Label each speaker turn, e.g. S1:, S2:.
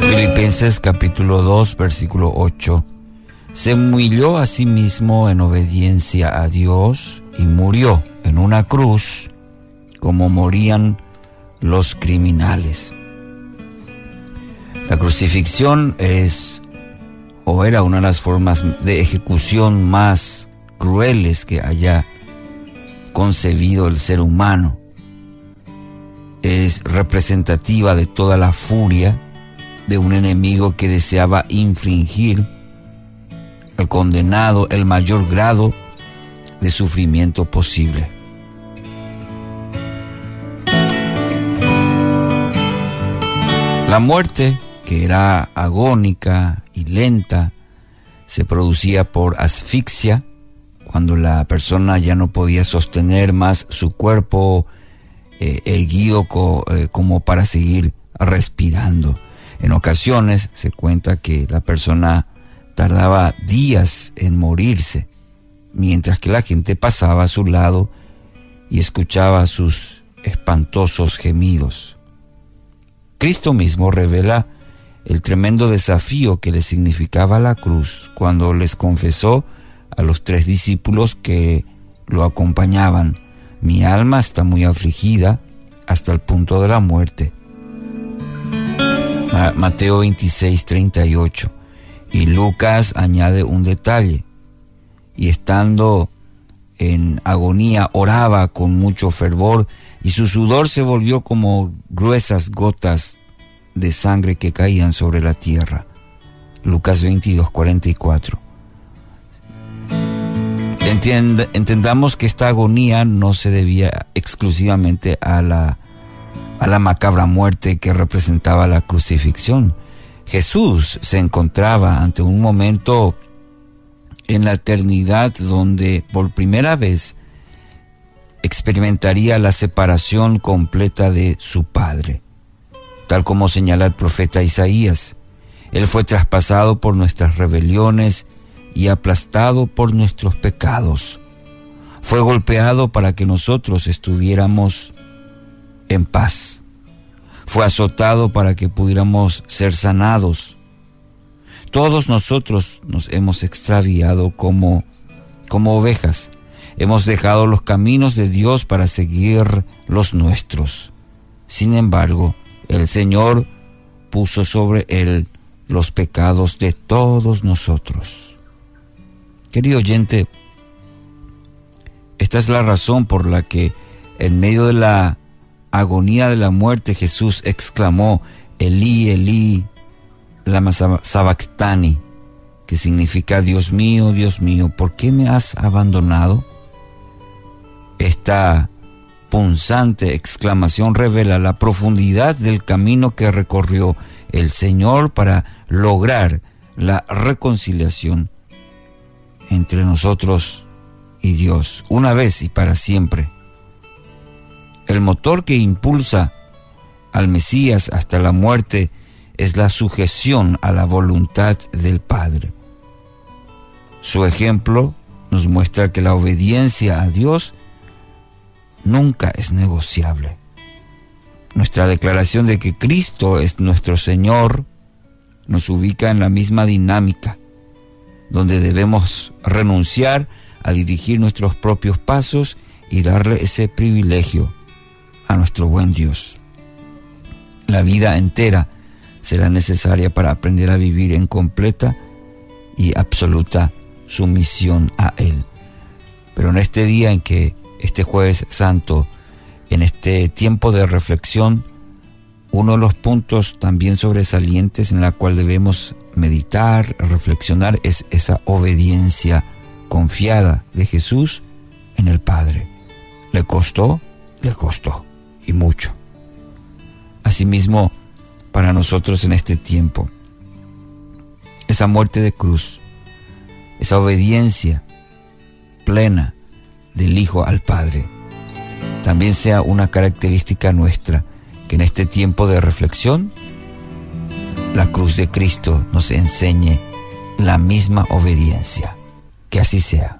S1: Filipenses capítulo 2 versículo 8. Se humilló a sí mismo en obediencia a Dios y murió en una cruz como morían los criminales. La crucifixión es o era una de las formas de ejecución más crueles que haya concebido el ser humano. Es representativa de toda la furia de un enemigo que deseaba infringir al condenado el mayor grado de sufrimiento posible. La muerte, que era agónica y lenta, se producía por asfixia, cuando la persona ya no podía sostener más su cuerpo eh, erguido eh, como para seguir respirando. En ocasiones se cuenta que la persona tardaba días en morirse, mientras que la gente pasaba a su lado y escuchaba sus espantosos gemidos. Cristo mismo revela el tremendo desafío que le significaba la cruz cuando les confesó a los tres discípulos que lo acompañaban, mi alma está muy afligida hasta el punto de la muerte. Mateo 26, 38. Y Lucas añade un detalle. Y estando en agonía, oraba con mucho fervor y su sudor se volvió como gruesas gotas de sangre que caían sobre la tierra. Lucas 22, 44. Entendamos que esta agonía no se debía exclusivamente a la a la macabra muerte que representaba la crucifixión. Jesús se encontraba ante un momento en la eternidad donde por primera vez experimentaría la separación completa de su Padre. Tal como señala el profeta Isaías, Él fue traspasado por nuestras rebeliones y aplastado por nuestros pecados. Fue golpeado para que nosotros estuviéramos en paz. Fue azotado para que pudiéramos ser sanados. Todos nosotros nos hemos extraviado como, como ovejas. Hemos dejado los caminos de Dios para seguir los nuestros. Sin embargo, el Señor puso sobre él los pecados de todos nosotros. Querido oyente, esta es la razón por la que en medio de la agonía de la muerte, Jesús exclamó, Elí, Elí, lama sabactani, que significa, Dios mío, Dios mío, ¿por qué me has abandonado? Esta punzante exclamación revela la profundidad del camino que recorrió el Señor para lograr la reconciliación entre nosotros y Dios, una vez y para siempre. El motor que impulsa al Mesías hasta la muerte es la sujeción a la voluntad del Padre. Su ejemplo nos muestra que la obediencia a Dios nunca es negociable. Nuestra declaración de que Cristo es nuestro Señor nos ubica en la misma dinámica, donde debemos renunciar a dirigir nuestros propios pasos y darle ese privilegio a nuestro buen Dios. La vida entera será necesaria para aprender a vivir en completa y absoluta sumisión a Él. Pero en este día en que este jueves santo, en este tiempo de reflexión, uno de los puntos también sobresalientes en la cual debemos meditar, reflexionar, es esa obediencia confiada de Jesús en el Padre. ¿Le costó? Le costó y mucho. Asimismo, para nosotros en este tiempo, esa muerte de cruz, esa obediencia plena del Hijo al Padre, también sea una característica nuestra, que en este tiempo de reflexión, la cruz de Cristo nos enseñe la misma obediencia. Que así sea.